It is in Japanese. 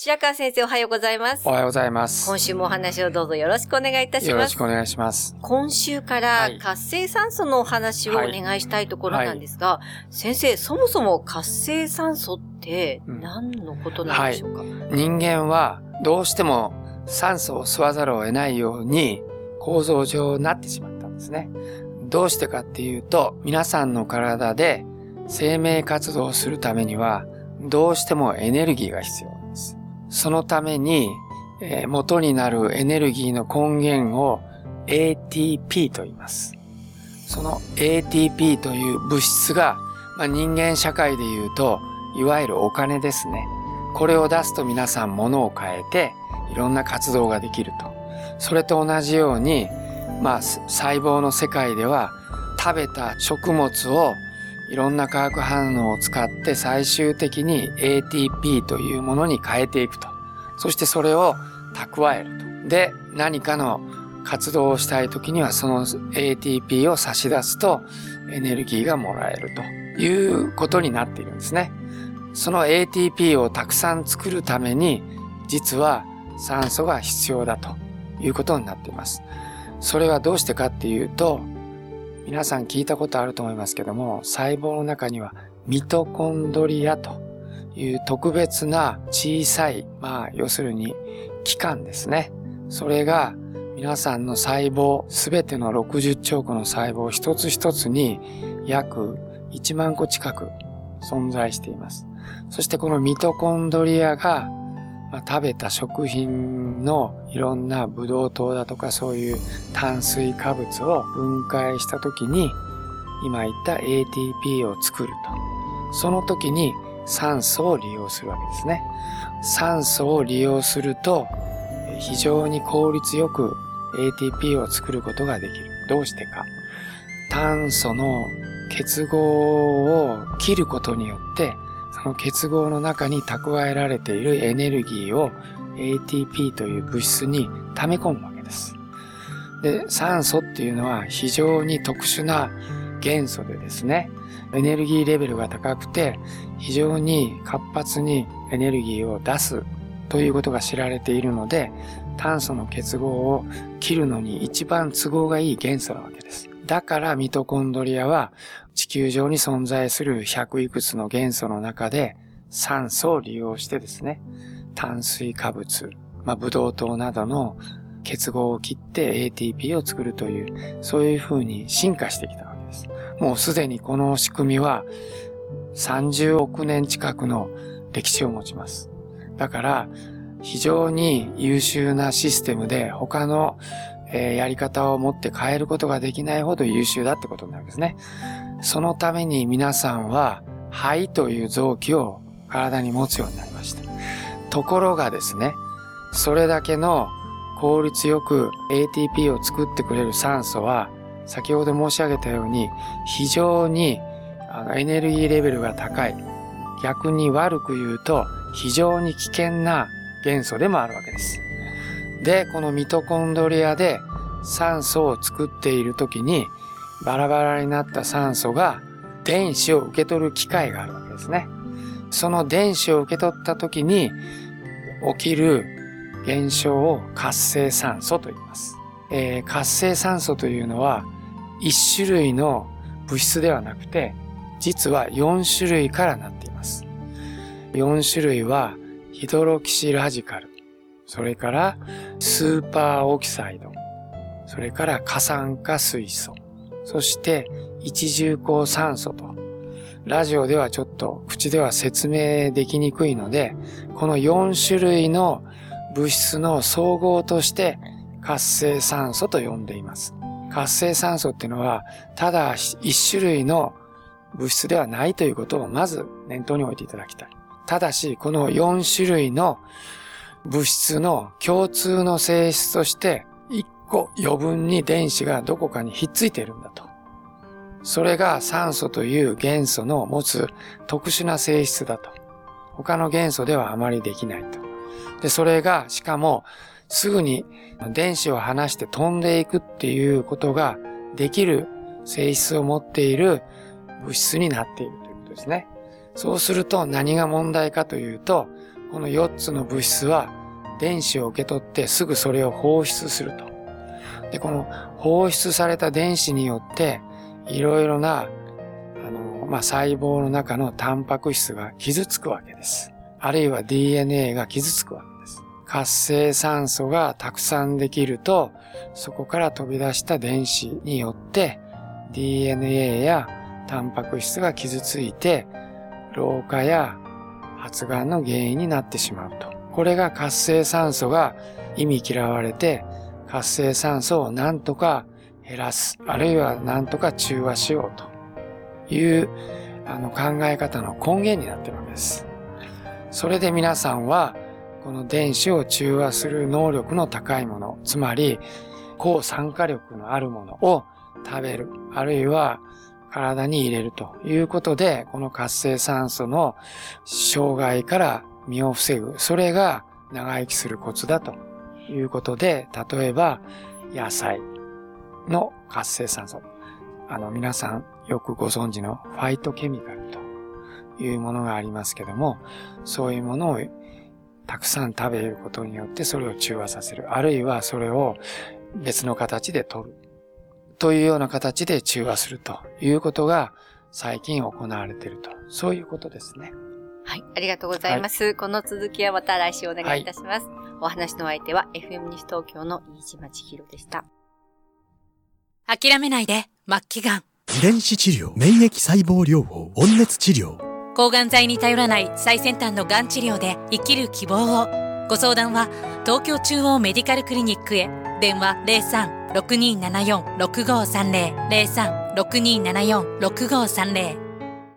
白川先生おはようございますおはようございます。今週もお話をどうぞよろしくお願いいたしますよろしくお願いします。今週からはい活性酸素のお話をお願いしたいところなんですが、先生、そもそも活性酸素って何のことなんでしょうか、人間はどうしても酸素を吸わざるを得ないように構造上なってしまったんですね。どうしてかっていうと、皆さんの体で生命活動をするためにはどうしてもエネルギーが必要。そのために、えー元になるエネルギーの根源を ATP と言います。その ATP という物質が、まあ、人間社会で言うと、いわゆるお金ですね。これを出すと皆さん物を変えて、いろんな活動ができると。それと同じように、まあ、細胞の世界では、食べた食物をいろんな化学反応を使って最終的に ATP というものに変えていくと。そしてそれを蓄えると。で、何かの活動をしたい時にはその ATP を差し出すとエネルギーがもらえるということになっているんですね。その ATP をたくさん作るために実は酸素が必要だということになっています。それはどうしてかっていうと皆さん聞いたことあると思いますけども細胞の中にはミトコンドリアという特別な小さいまあ要するに器官ですね。それが皆さんの細胞、すべての60兆個の細胞一つ一つに約1万個近く存在しています。そしてこのミトコンドリアが、まあ、食べた食品のいろんなブドウ糖だとかそういう炭水化物を分解した時に今言った ATP を作ると。その時に酸素を利用するわけですね。酸素を利用すると非常に効率よく ATP を作ることができる。どうしてか。炭素の結合を切ることによって、の結合の中に蓄えられているエネルギーを ATP という物質に溜め込むわけです。で、酸素っていうのは非常に特殊な元素でですね、エネルギーレベルが高くて、非常に活発にエネルギーを出すということが知られているので、炭素の結合を切るのに一番都合がいい元素なわけです。だからミトコンドリアは地球上に存在する100いくつの元素の中で酸素を利用してですね、炭水化物、まあ、ブドウ糖などの結合を切って ATP を作るという、そういう風に進化してきたわけです。もうすでにこの仕組みは30億年近くの歴史を持ちます。だから、非常に優秀なシステムで他の、えーやり方を持って変えることができないほど優秀だってことになるんですね。そのために皆さんは肺という臓器を体に持つようになりました。ところがですね、それだけの効率よく ATP を作ってくれる酸素は先ほど申し上げたように非常にあのエネルギーレベルが高い。逆に悪く言うと非常に危険な元素でもあるわけです。で、このミトコンドリアで酸素を作っている時にバラバラになった酸素が電子を受け取る機会があるわけですね。その電子を受け取った時に起きる現象を活性酸素と言います。えー活性酸素というのは一種類の物質ではなくて実は4種類からなっています。4種類はヒドロキシラジカル、それからスーパーオキサイド、それから過酸化水素、そして一重厚酸素と、ラジオではちょっと口では説明できにくいので、この4種類の物物質の総合として活性酸素と呼んでいます。活性酸素っていうのは、ただ一種類の物質ではないということをまず念頭に置いていただきたい。ただし、この4種類の物質の共通の性質として、1個余分に電子がどこかにひっついているんだと。それが酸素という元素の持つ特殊な性質だと。他の元素ではあまりできないと。で、それが、しかも、すぐに電子を離して飛んでいくっていうことができる性質を持っている物質になっているということですね。そうすると何が問題かというと、この4つの物質は電子を受け取ってすぐそれを放出すると。で、この放出された電子によって、いろいろな、あの、まあ、細胞の中のタンパク質が傷つくわけです。あるいは DNA が傷つくわけです。活性酸素がたくさんできると、そこから飛び出した電子によって DNA やタンパク質が傷ついて、老化や発がんの原因になってしまうと。これが活性酸素が意味嫌われて、活性酸素をなんとか減らす、あるいはなんとか中和しようというあの考え方の根源になってるわけです。それで皆さんは、この電子を中和する能力の高いもの、つまり抗酸化力のあるものを食べる、あるいは体に入れるということで、この活性酸素の障害から身を防ぐ。それが長生きするコツだということで、例えば野菜の活性酸素。あの皆さんよくご存知のファイトケミカルというものがありますけども、そういうものをたくさん食べることによってそれを中和させる。あるいはそれを別の形で取る。というような形で中和するということが最近行われていると。そういうことですね。はい。ありがとうございます。はい、この続きはまた来週お願いいたします。はい、お話の相手は FM 西東京の飯島千尋でした。諦めないで、末期がん。遺伝子治療、免疫細胞療法、温熱治療。抗がん剤に頼らない最先端のがん治療で生きる希望を。ご相談は東京中央メディカルクリニックへ。電話03-6274-6530。03-6274-6530